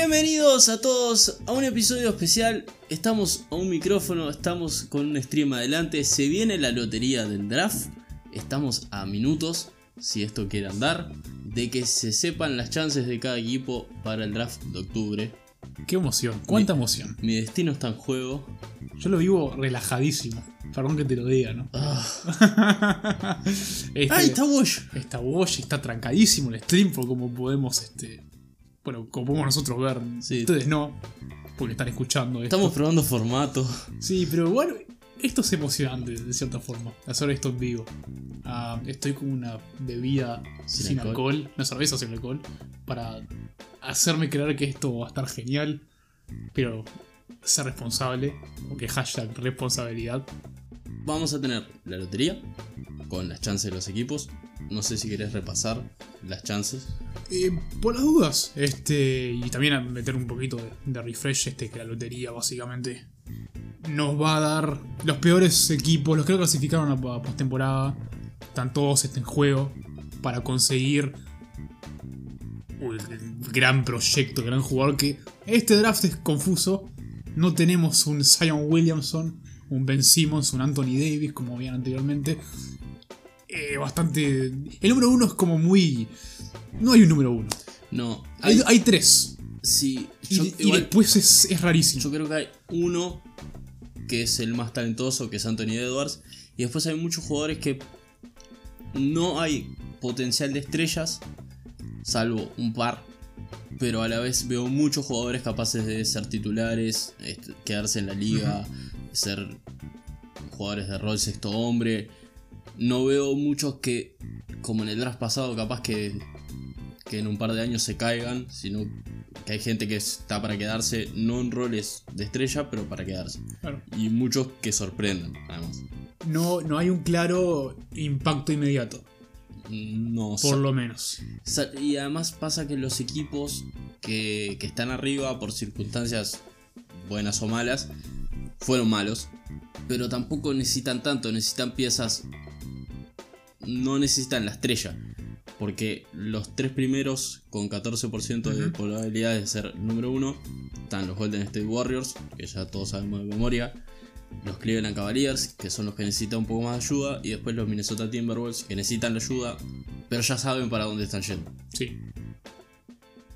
Bienvenidos a todos a un episodio especial. Estamos a un micrófono, estamos con un stream adelante. Se viene la lotería del draft. Estamos a minutos, si esto quiere andar, de que se sepan las chances de cada equipo para el draft de octubre. Qué emoción, cuánta Mi- emoción. Mi destino está en juego. Yo lo vivo relajadísimo. Perdón que te lo diga, ¿no? Ah. Este- ¡Ay, está Wash! Está Wash, está trancadísimo el stream por como podemos, este. Bueno, como podemos nosotros ver. Sí. Ustedes no, porque están escuchando esto. Estamos probando formato. Sí, pero bueno, esto es emocionante de cierta forma. Hacer esto en vivo. Ah, estoy con una bebida Sin sin, alcohol. alcohol. una cerveza sin alcohol, para hacerme creer que esto va a estar genial, pero ser responsable, porque hashtag responsabilidad. Vamos a tener la lotería con las chances de los equipos. No sé si querés repasar las chances. Eh, por las dudas, este, y también a meter un poquito de, refresh, este, que la lotería básicamente nos va a dar los peores equipos, los que no clasificaron a, a postemporada, están todos este, en juego para conseguir un gran proyecto, gran jugador que este draft es confuso. No tenemos un Zion Williamson, un Ben Simmons, un Anthony Davis, como habían anteriormente. Eh, bastante. El número uno es como muy. No hay un número uno. No, Hay, hay, hay tres. sí, Y, yo, y igual- después es, es rarísimo. yo creo que hay uno que es el más talentoso, que es Anthony Edwards. Y después hay muchos jugadores que no hay potencial de estrellas, salvo un par. Pero a la vez veo muchos jugadores capaces de ser titulares, este, quedarse en la liga, ser jugadores de rol sexto hombre. No veo muchos que, como en el draft pasado, capaz que, que en un par de años se caigan, sino que hay gente que está para quedarse, no en roles de estrella, pero para quedarse. Claro. Y muchos que sorprenden, además. No, no hay un claro impacto inmediato, No por lo menos. Y además pasa que los equipos que, que están arriba por circunstancias buenas o malas, fueron malos. Pero tampoco necesitan tanto, necesitan piezas. No necesitan la estrella. Porque los tres primeros con 14% de Ujú. probabilidades de ser número uno están los Golden State Warriors, que ya todos sabemos de memoria. Los Cleveland Cavaliers, que son los que necesitan un poco más de ayuda. Y después los Minnesota Timberwolves, que necesitan la ayuda, pero ya saben para dónde están yendo. Sí.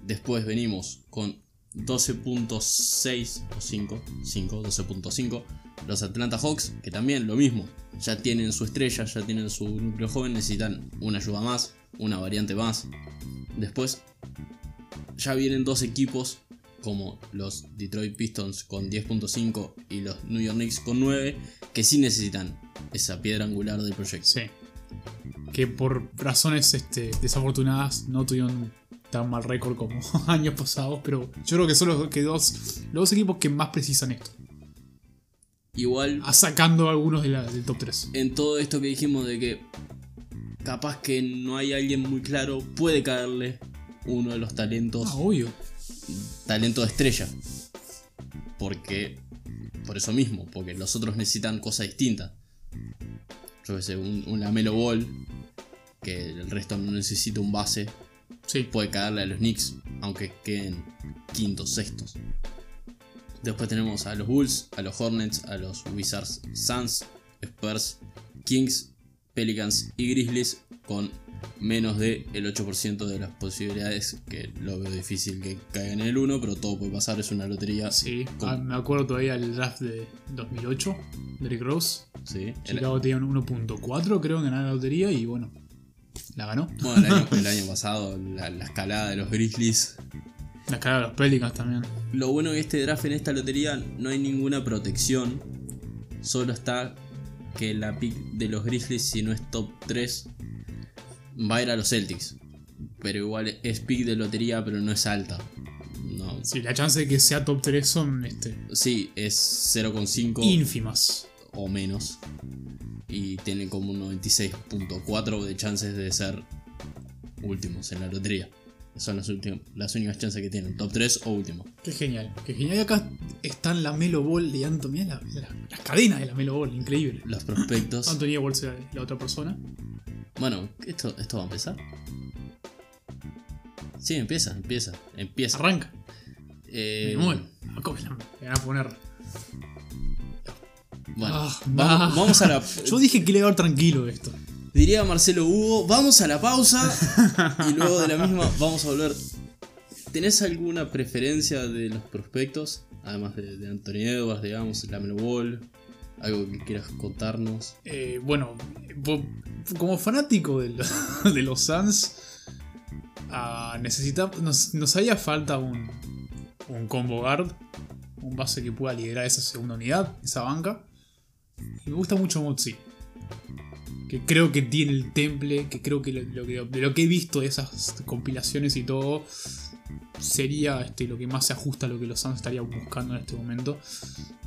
Después venimos con 12.6 o 5, 5, 12.5. Los Atlanta Hawks, que también lo mismo. Ya tienen su estrella, ya tienen su núcleo joven, necesitan una ayuda más, una variante más. Después ya vienen dos equipos como los Detroit Pistons con 10.5 y los New York Knicks con 9, que sí necesitan esa piedra angular del proyecto. Sí. Que por razones este, desafortunadas no tuvieron tan mal récord como años pasados, pero yo creo que son los, que dos, los dos equipos que más precisan esto. Igual A sacando algunos de la- del top 3. en todo esto que dijimos de que capaz que no hay alguien muy claro, puede caerle uno de los talentos, Ah, obvio. talento de estrella. Porque, por eso mismo, porque los otros necesitan cosas distintas. Yo que sé, un, un Lamelo Ball, que el resto no necesita un base, Sí. puede caerle a los Knicks, aunque queden quintos, sextos. Después tenemos a los Bulls, a los Hornets, a los Wizards, Suns, Spurs, Kings, Pelicans y Grizzlies con menos del 8% de las posibilidades, que lo veo difícil que caigan en el 1, pero todo puede pasar, es una lotería. Sí. Con- Ah, me acuerdo todavía del draft de 2008, Derrick Rose. Sí. El- Chicago tenía un 1.4 creo en ganar la lotería y bueno, la ganó. bueno, el año, el año pasado, la, la escalada de los Grizzlies. La cara de los Pelicans también. Lo bueno de este draft en esta lotería no hay ninguna protección. Solo está que la pick de los Grizzlies, si no es top 3, va a ir a los Celtics. Pero igual es pick de lotería, pero no es alta. No. Sí, la chance de que sea top 3 son este, Sí, es 0,5 ínfimas. O menos. Y tiene como un 96.4 de chances de ser últimos en la lotería. Son las, últimas, las únicas chances que tienen, top 3 o último. Qué genial, qué genial. Y acá están la Melo Ball de Anthony. Mirá la- la- las cadenas de la Melo Ball, increíble. Los prospectos. Anthony Edwards era la otra persona. Bueno, esto, esto va a empezar. Sí, empieza, empieza, empieza. Arranca. Eh, Me muero. ¿Cómo que la- me van a poner? Bueno, Ah, vamos, ah. vamos a la. Yo dije que le iba a dar tranquilo esto. Diría Marcelo Hugo, vamos a la pausa y luego de la misma vamos a volver. ¿Tenés alguna preferencia de los prospectos? Además de, de Anthony Edwards, digamos, Lamelo Ball, algo que quieras contarnos. Eh, bueno, como fanático de, lo- de los Suns, necesita, nos, nos haría falta un, un combo guard, un base que pueda liderar esa segunda unidad, esa banca. Me gusta mucho Mozzi. Que creo que tiene el temple, que creo que lo, lo que de lo que he visto de esas compilaciones y todo, sería este, lo que más se ajusta a lo que los Suns estarían buscando en este momento.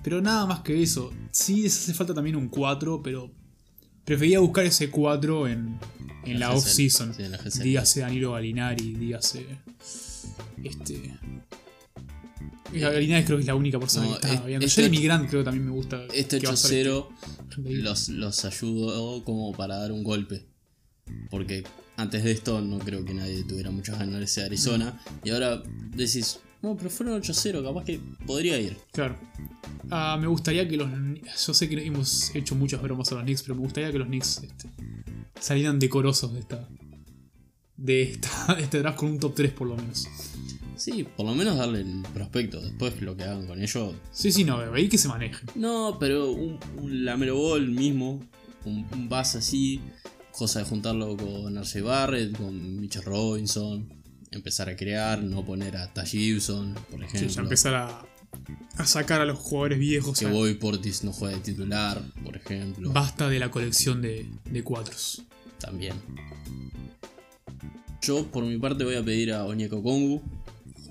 Pero nada más que eso. Sí, les hace falta también un 4, pero prefería buscar ese 4 en, en la off-season. Sí, la GSL. dígase Danilo Galinari, dígase. Este. Galinari creo que es la única persona No, que está es- viendo. este Jeremy Grant creo que también me gusta. Este que va a ser 8-0 este- los, los ayudó como para dar un golpe. Porque antes de esto no creo que nadie tuviera muchas ganas de Arizona. Y ahora decís, no, pero fueron 8-0, capaz que podría ir. Claro. Ah, me gustaría que los. Yo sé que hemos hecho muchas bromas a los Knicks, pero me gustaría que los Knicks este, salieran decorosos de esta. De, esta, de este draft con un top 3 por lo menos. Sí, por lo menos darle el prospecto. Después lo que hagan con ellos. Sí, sí, no, ahí que se manejen. No, pero un, un Lamelo Ball mismo, un, un base así, cosa de juntarlo con Arce Barrett, con Mitchell Robinson, empezar a crear, no poner a Taj Gibson, por Sí, ejemplo. ya empezar a, a sacar a los jugadores viejos. que Bobby Portis no juegue de titular, por ejemplo. Basta de la colección de, de cuatros. También. Yo, por mi parte, voy a pedir a Onyeko Kongu.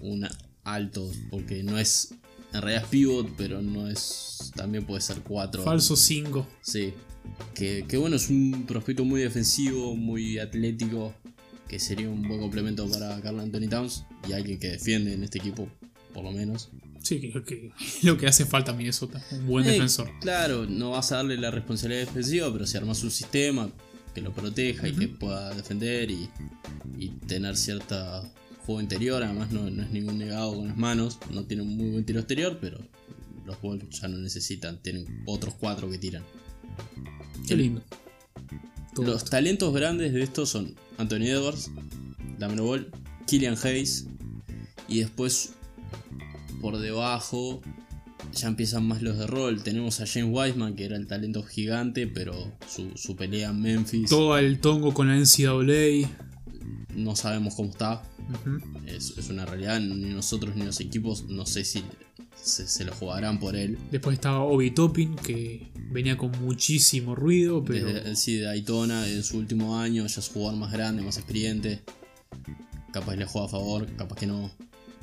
Un alto, porque no es. En realidad es pivot, pero no es. También puede ser 4. Falso 5. Sí. Que, que bueno, es un prospecto muy defensivo, muy atlético. Que sería un buen complemento para Carl Anthony Towns. Y alguien que defiende en este equipo, por lo menos. Sí, que, que- lo que hace falta a Minnesota. Un buen Eh, defensor. Claro, no vas a darle la responsabilidad defensiva, pero si armas un sistema que lo proteja y que pueda defender y, y tener cierta juego interior, además no, no es ningún negado con las manos, no tiene un muy buen tiro exterior, pero los Wolves ya no necesitan, tienen otros cuatro que tiran. Qué lindo. Todo Los esto. talentos grandes de estos son Anthony Edwards, Lamelo Ball, Killian Hayes y después por debajo ya empiezan más los de rol. Tenemos a James Wiseman que era el talento gigante, pero su, su pelea en Memphis Todo el tongo con la NCAA. no sabemos cómo está. Es, es una realidad, ni nosotros ni los equipos no sé si se, se lo jugarán por él. Después estaba Obi Toppin, que venía con muchísimo ruido, pero. Desde sí, de Daytona en su último año, ya es jugador más grande, más experiente. Capaz le juega a favor, capaz que no.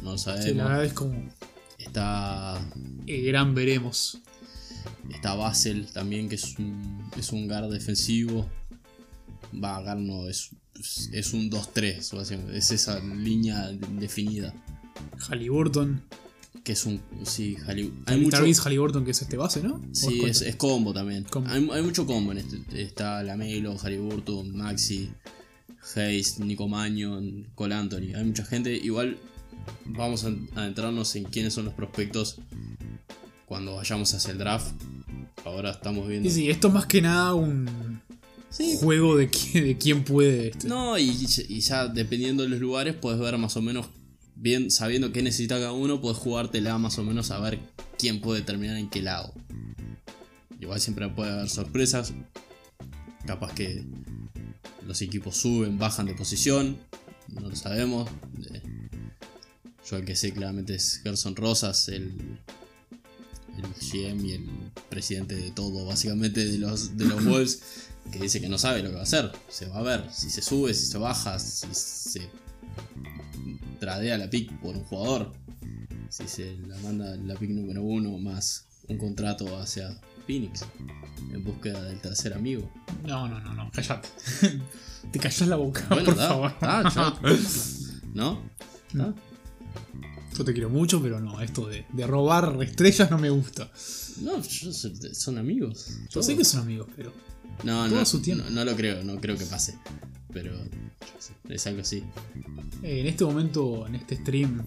No lo sí, la sabemos. verdad es como. Está. El gran veremos. Está Basel también, que es un, es un guard defensivo. Va, guard no, es, es un 2-3, básicamente. es esa línea definida. Halliburton. Que es un. Sí, Halli- hay mucho, Halliburton, que es este base, ¿no? ¿O Sí, es, es combo también. Combo. Hay, hay mucho combo en este. Está Lamelo, Haliburton, Maxi, Hayes, Nico Mannion, Cole Anthony. Hay mucha gente. Igual vamos a adentrarnos en quiénes son los prospectos cuando vayamos hacia el draft. Ahora estamos viendo. Sí, sí, esto es más que nada un Sí. juego de, quién- de quién puede. Este. No, y, y ya dependiendo de los lugares, puedes ver más o menos. Bien, sabiendo qué necesita cada uno, puedes jugártela más o menos a ver quién puede terminar en qué lado. Igual siempre puede haber sorpresas. Capaz que los equipos suben, bajan de posición. No lo sabemos. Eh, Yo el que sé claramente es Gerson Rosas, el, el GM y el presidente de todo, básicamente de los, de los Wolves, que dice que no sabe lo que va a hacer. Se va a ver si se sube, si se baja, si se tradea la pick por un jugador, si se la manda la pick número uno más un contrato hacia Phoenix en búsqueda del tercer amigo. No, no, no, no, callate. Te callas la boca, Bueno, por da, favor. da, ¿No? ¿Da? Yo te quiero mucho, pero no, esto de, de robar estrellas no me gusta. No, yo- son amigos. Yo sé que son amigos, pero. No, Todo no, a su tiempo. no, no lo creo, no creo que pase. Pero es algo así. Eh, en este momento, en este stream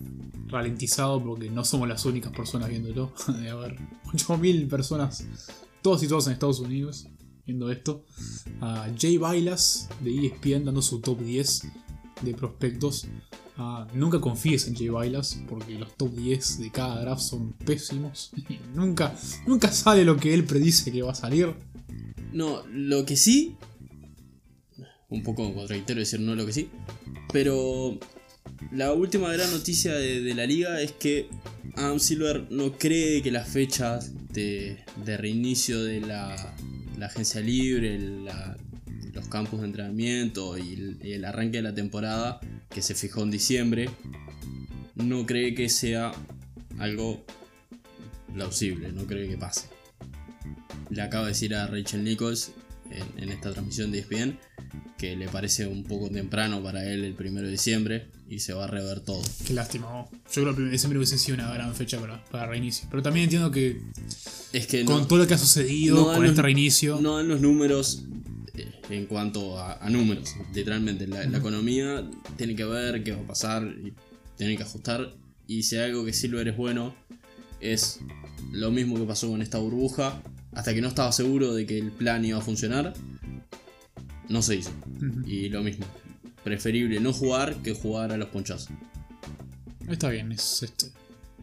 ralentizado, porque no somos las únicas personas viéndolo, de haber 8000 personas, todos y todas en Estados Unidos, viendo esto. A Jay Bailas de ESPN dando su top 10 de prospectos. Ah, nunca confíes en Jay Bailas, porque los top 10 de cada draft son pésimos. Nunca, nunca sale lo que él predice que va a salir. No, lo que sí. Un poco contradictorio decir no lo que sí. Pero la última gran noticia de, la liga es que Adam Silver no cree que las fechas de, reinicio de la, agencia libre, los campos de entrenamiento y el arranque de la temporada, que se fijó en diciembre, no cree que sea algo plausible, no cree que pase le acaba de decir a Rachel Nichols en, en esta transmisión de ESPN que le parece un poco temprano para él el primero de diciembre y se va a rever todo. Qué lástima. oh. Yo creo que el 1 de diciembre hubiese sido una gran fecha para, para reinicio. Pero también entiendo que Es que con no, todo lo que ha sucedido, no con los- este reinicio. no dan los números eh, en cuanto a, a números, literalmente. La, la economía tiene que ver qué va a pasar y tiene que ajustar. Y si hay algo que Silver es bueno, es lo mismo que pasó con esta burbuja. Hasta que no estaba seguro de que el plan iba a funcionar, no se hizo. Y lo mismo. Preferible no jugar que jugar a los ponchazos. Está bien, es, este,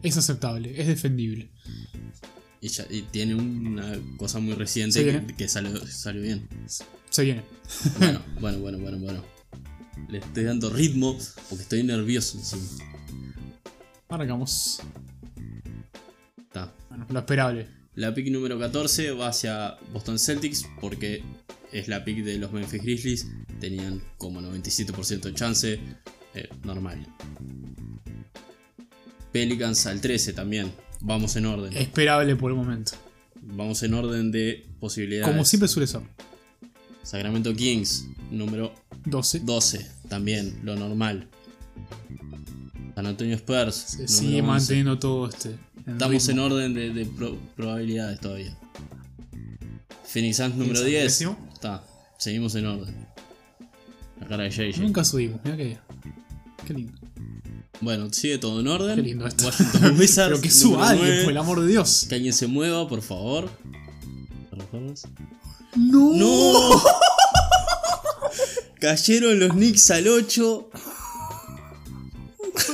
es aceptable, es defendible. Y, ya- y tiene una cosa muy reciente que, viene. que salió, salió bien. Se viene. Bueno, bueno, bueno, bueno, bueno. Le estoy dando ritmo porque estoy nervioso encima. Arrancamos. Está. Bueno, lo esperable. La pick número 14 va hacia Boston Celtics porque es la pick de los Memphis Grizzlies. Tenían como 97% de chance. eh, normal. Pelicans al 13 también. Vamos en orden. Esperable por el momento. Vamos en orden de posibilidades. Como siempre suele ser. Sacramento Kings, número 12. 12, también, lo normal. San Antonio Spurs, Se sigue 11. manteniendo todo este. En Estamos en ritmo. orden de, de pro- probabilidades todavía. Phoenix Suns número Suns 10. décimo. Está, seguimos en orden. La cara de JJ. Nunca subimos, mira que. Qué lindo. Bueno, sigue todo en orden. Qué lindo esto. Washington Wizards. Pero que suba alguien, 9. por el amor de Dios. Que alguien se mueva, por favor. ¡No! ¡No! Cayeron los Knicks al 8.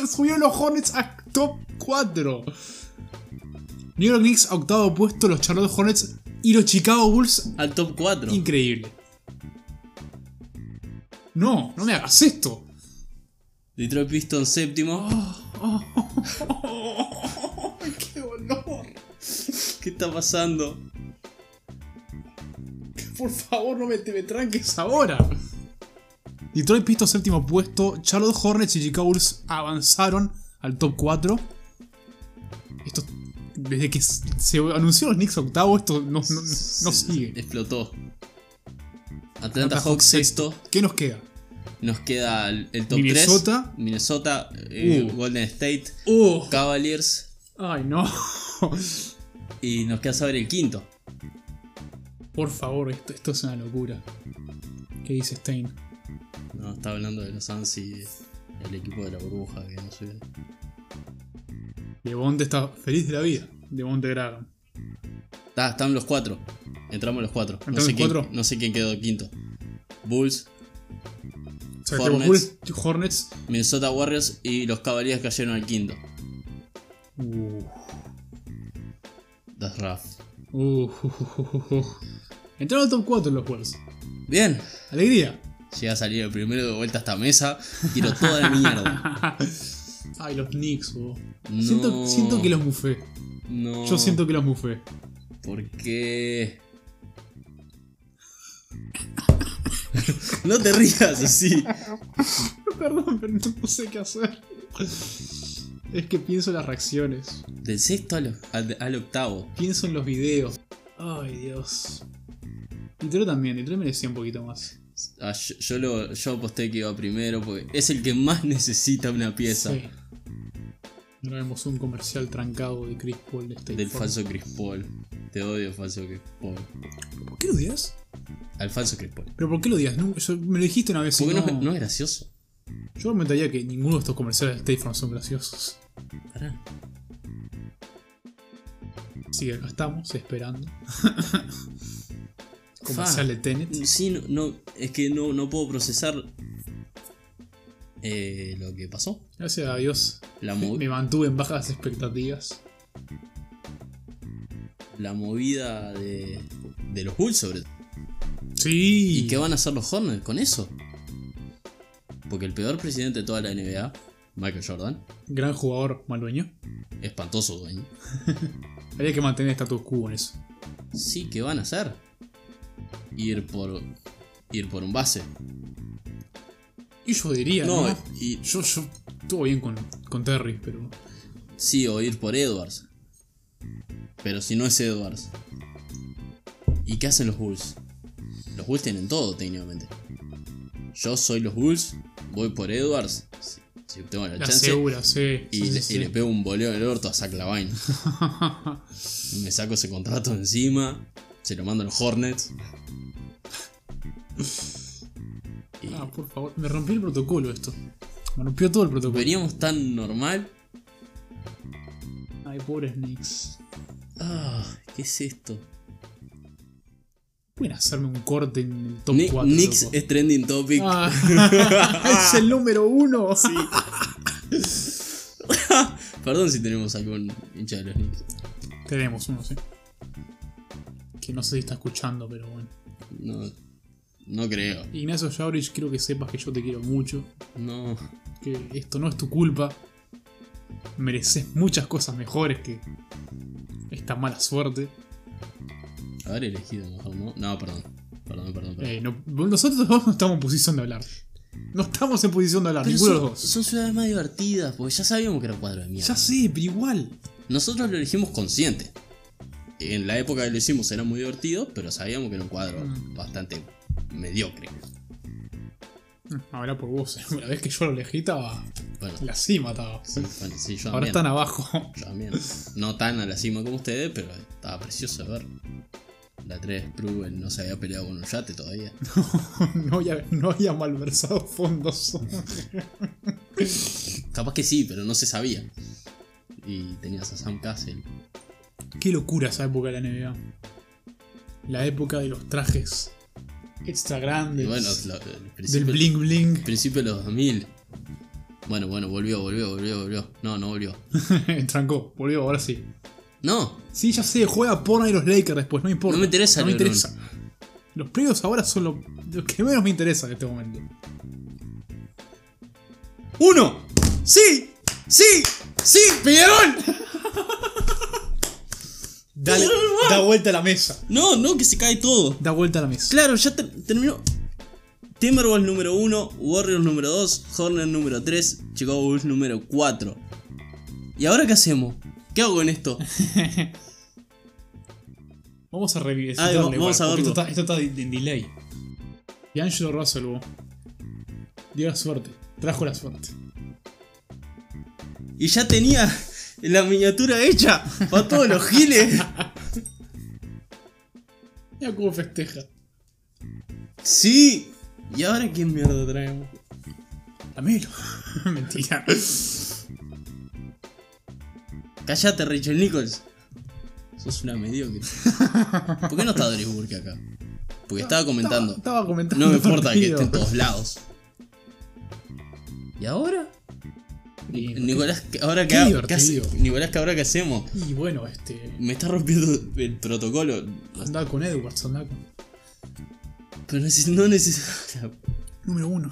Subieron los Hornets a top 4. New York Knicks a octavo puesto, los Charlotte Hornets y los Chicago Bulls. Al top 4. Increíble. No, no me hagas esto. Detroit Pistons séptimo. ¡Qué dolor! ¿Qué está pasando? Por favor, no me, te me tranques ahora. Detroit Pistons séptimo puesto, Charlotte Hornets y Chicago Bulls avanzaron al top 4. Esto, desde que se anunció los Knicks octavo, esto no, no, no sigue. Explotó. Atlanta Atlanta Hawks sexto. ¿Qué nos queda? Nos queda el, top Minnesota. 3. Minnesota. eh, Uh. Golden State. ¡Oh! Cavaliers. ¡Ay, no! Y nos queda saber el quinto. Por favor, esto, esto es una locura. ¿Qué dice Stein? No, está hablando de los Suns y el equipo de la burbuja que no suben. Devonte está feliz de la vida. Devonte Graham. Está, están los cuatro. Entramos los cuatro. No ¿Entramos sé, los quién, cuatro? no sé quién quedó quinto. Bulls, O sea, tenemos Hornets. Bulls, Hornets. Minnesota Warriors y los Cavaliers cayeron al quinto. Uh, That's rough. uh, uh. Entraron al top 4 los Bulls. Bien. Alegría. Llega a salir el primero de vuelta a esta mesa. Tiro toda la mierda. Ay, los Knicks. No. siento, siento que los mufé. No. Yo siento que los mufé. ¿Por qué? no te rías así. Perdón, pero no sé qué hacer. Es que pienso en las reacciones. Del sexto al, al- al octavo. Pienso en los videos. Ay, Dios. Detroit también, Detroit merecía un poquito más. Ah, yo, yo lo, yo aposté que iba primero porque es el que más necesita una pieza Sí. Ahora vemos un comercial trancado de Chris Paul de State del Farm. falso Chris Paul. Te odio, falso Chris Paul. ¿Por qué lo odias? al falso Chris Paul. Pero ¿por qué lo? No, yo- me lo dijiste una vez y Porque no, no, no es gracioso. Yo comentaría que ninguno de estos comerciales de State Farm son graciosos. Pará. Así que acá estamos esperando. Comercial de Tenet. Sí, no, no, es que no, no puedo procesar eh, lo que pasó. Gracias a Dios La, me mantuve en bajas expectativas. la movida de, de los Bulls sobre todo. Sí. ¿Y qué van a hacer los Hornets con eso? Porque el peor presidente de toda la NBA, Michael Jordan, Gran jugador, mal dueño. espantoso dueño. Habría que mantener status quo en eso. Sí, ¿qué van a hacer? Ir por. ir por un base. Y yo diría, ¿no? No, y, Yo, yo, estuvo bien con, con Terry, pero. sí, o ir por Edwards. Pero si no es Edwards. ¿Y qué hacen los Bulls? Los Bulls tienen todo técnicamente. Yo soy los Bulls, voy por Edwards. Si, si tengo la, La chance. segura, sí. Y, sí, le, sí, y sí. le pego un boleo en el orto a Zach Lavine. Me saco ese contrato encima. Se lo mando a los Hornets. Y Ah, por favor. Me rompió el protocolo esto. Me rompió todo el protocolo. veníamos tan normal. Ay, pobre Snakes. Ah, ¿qué es esto? Pueden hacerme un corte en el top Ni- 4. Knicks loco? es trending topic. Ah, es el número uno. Perdón si tenemos algún hincha de los Knicks. Tenemos uno, sí. Que no sé si está escuchando, pero bueno. No, no creo. Ignacio Jaurich, quiero que sepas que yo te quiero mucho. No. Que esto no es tu culpa. Mereces muchas cosas mejores que esta mala suerte. Haber elegido mejor, ¿no? No, perdón. Perdón, perdón, perdón. Eh, no- nosotros dos no estamos en posición de hablar. No estamos en posición de hablar, Pero ninguno de son, los dos. son ciudades más divertidas, porque ya sabíamos que era un cuadro de mierda. Ya sé, pero igual. Nosotros lo elegimos consciente. En la época que lo hicimos era muy divertido, pero sabíamos que era un cuadro Mm. bastante mediocre. Ahora por vos, eh. la vez que yo lo elegí estaba. Bueno, en La cima estaba. sí, bueno, sí, yo Ahora también. están abajo. Yo también. No tan a la cima como ustedes, pero estaba precioso ver. La 3 Pruben no se había peleado con un yate todavía. no, había, no había malversado fondos. Capaz que sí, pero no se sabía. Y tenías a Sam Cassell. Qué locura esa época de la NBA. La época de los trajes extra Y grandes. bueno, del bling bling. principio de los 2000. Bueno, bueno, volvió, volvió, volvió, volvió. No, no volvió. Trancó, volvió, ahora sí. No, Sí, ya sé, juega Porno y los Lakers después, no importa. No me interesa No me LeBron. interesa. Los playoffs ahora son lo, lo que menos me interesa en este momento. ¡Uno! ¡Sí! ¡Sí! ¡Sí! ¡Peñarol! Dale, da vuelta a la mesa. No, no, que se cae todo. Da vuelta a la mesa. Claro, ya ter- terminó. Timberwolves número 1, Warriors número 2, Hornets número 3, Chicago Bulls número 4. ¿Y ahora qué hacemos? ¿Qué hago con esto? Vamos a revivir. Ah, va- vamos a verlo. Esto está, esto está en delay. Y Angelo Russell bo, dio la suerte. Trajo la suerte. Y ya tenía la miniatura hecha para todos los giles. Mira cómo festeja. Sí. ¿Y ahora qué mierda traemos? Lamelo. Mentira. Cállate, Rachel Nichols. Sos una mediocre. ¿Por qué no está Doris Burke acá? Porque estaba comentando. Estaba, estaba comentando. No me importa que esté en todos lados. ¿Y ahora? Y- Nicolás, ¿qué- ¿ahora qué, hago? ¿Qué hace-. Nicolás, ¿qué ahora qué hacemos? Y bueno, este. Me está rompiendo el protocolo. Andá con Edwards, andá con. Pero neces- no necesito. Número uno.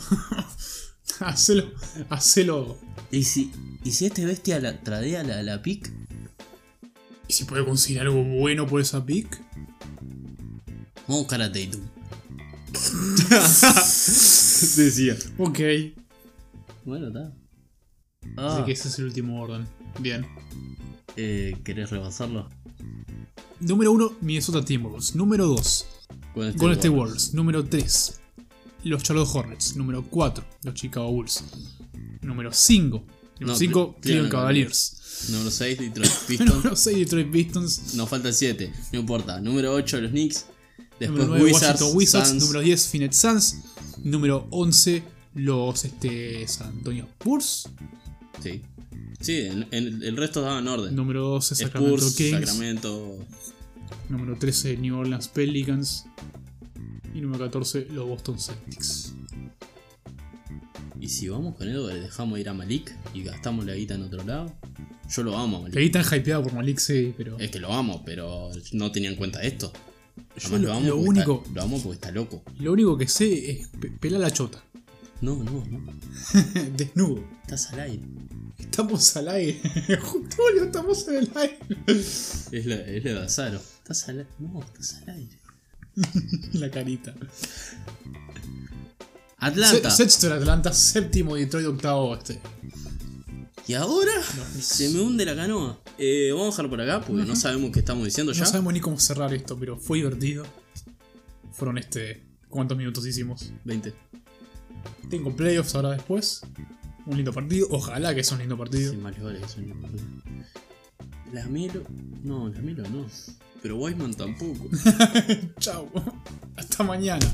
hacelo. Hacelo. ¿Y si, ¿Y si este bestia la tradea la, la pick? ¿Y si puede conseguir algo bueno por esa pick? Vamos a buscar a Tatum. Decía. Ok. Bueno, está. Así Ah, que ese es el último orden. Bien. eh, ¿Querés rebasarlo? Número 1, Minnesota Timberwolves. Número 2, Con este Golden State. Warriors. Número 3, los Charlotte Hornets. Número 4, los Chicago Bulls. Número 5, número No, 5, Cle- Cleveland Cavaliers. Número 6, Detroit Pistons. Número 6, Detroit Pistons. Nos falta el 7, no importa. Número 8, los Knicks. Después número 9, Wizards, Washington Wizards. Número 10, Phoenix Suns. Número 11, los este, San Antonio Spurs. Sí. Sí, en- en- el resto estaba en orden. Número 12, Sacramento Spurs, Kings. Sacramento. Número 13, New Orleans Pelicans. Y número 14, los Boston Celtics. Y si vamos con Edwards, dejamos ir a Malik y gastamos la guita en otro lado. Yo lo amo a Malik. Que ahí tan hypeado por Malik, sí, pero. Es que lo amo, pero no tenía en cuenta esto. Yo Además, lo- amo lo único- está- lo amo porque está loco. Lo único que sé es pe- pelar la chota. No, no, no. Desnudo. Estás al aire. Estamos al aire. Julio, estamos en el aire. Es la, es la de Azaro. Estás al aire. No, estás al aire. la carita. Atlanta. Se- Sexto en Atlanta, séptimo Detroit, octavo este. Y ahora se me hunde la canoa. Eh, vamos a dejar por acá porque no sabemos qué estamos diciendo ya. No sabemos ni cómo cerrar esto, pero fue divertido. Fueron este. ¿Cuántos minutos hicimos? 20. Tengo playoffs ahora después. Un lindo partido. Ojalá que sea un lindo partido. Sí, más vale que son La Melo. No, la Melo no. Pero Weisman tampoco. Chao. Hasta mañana.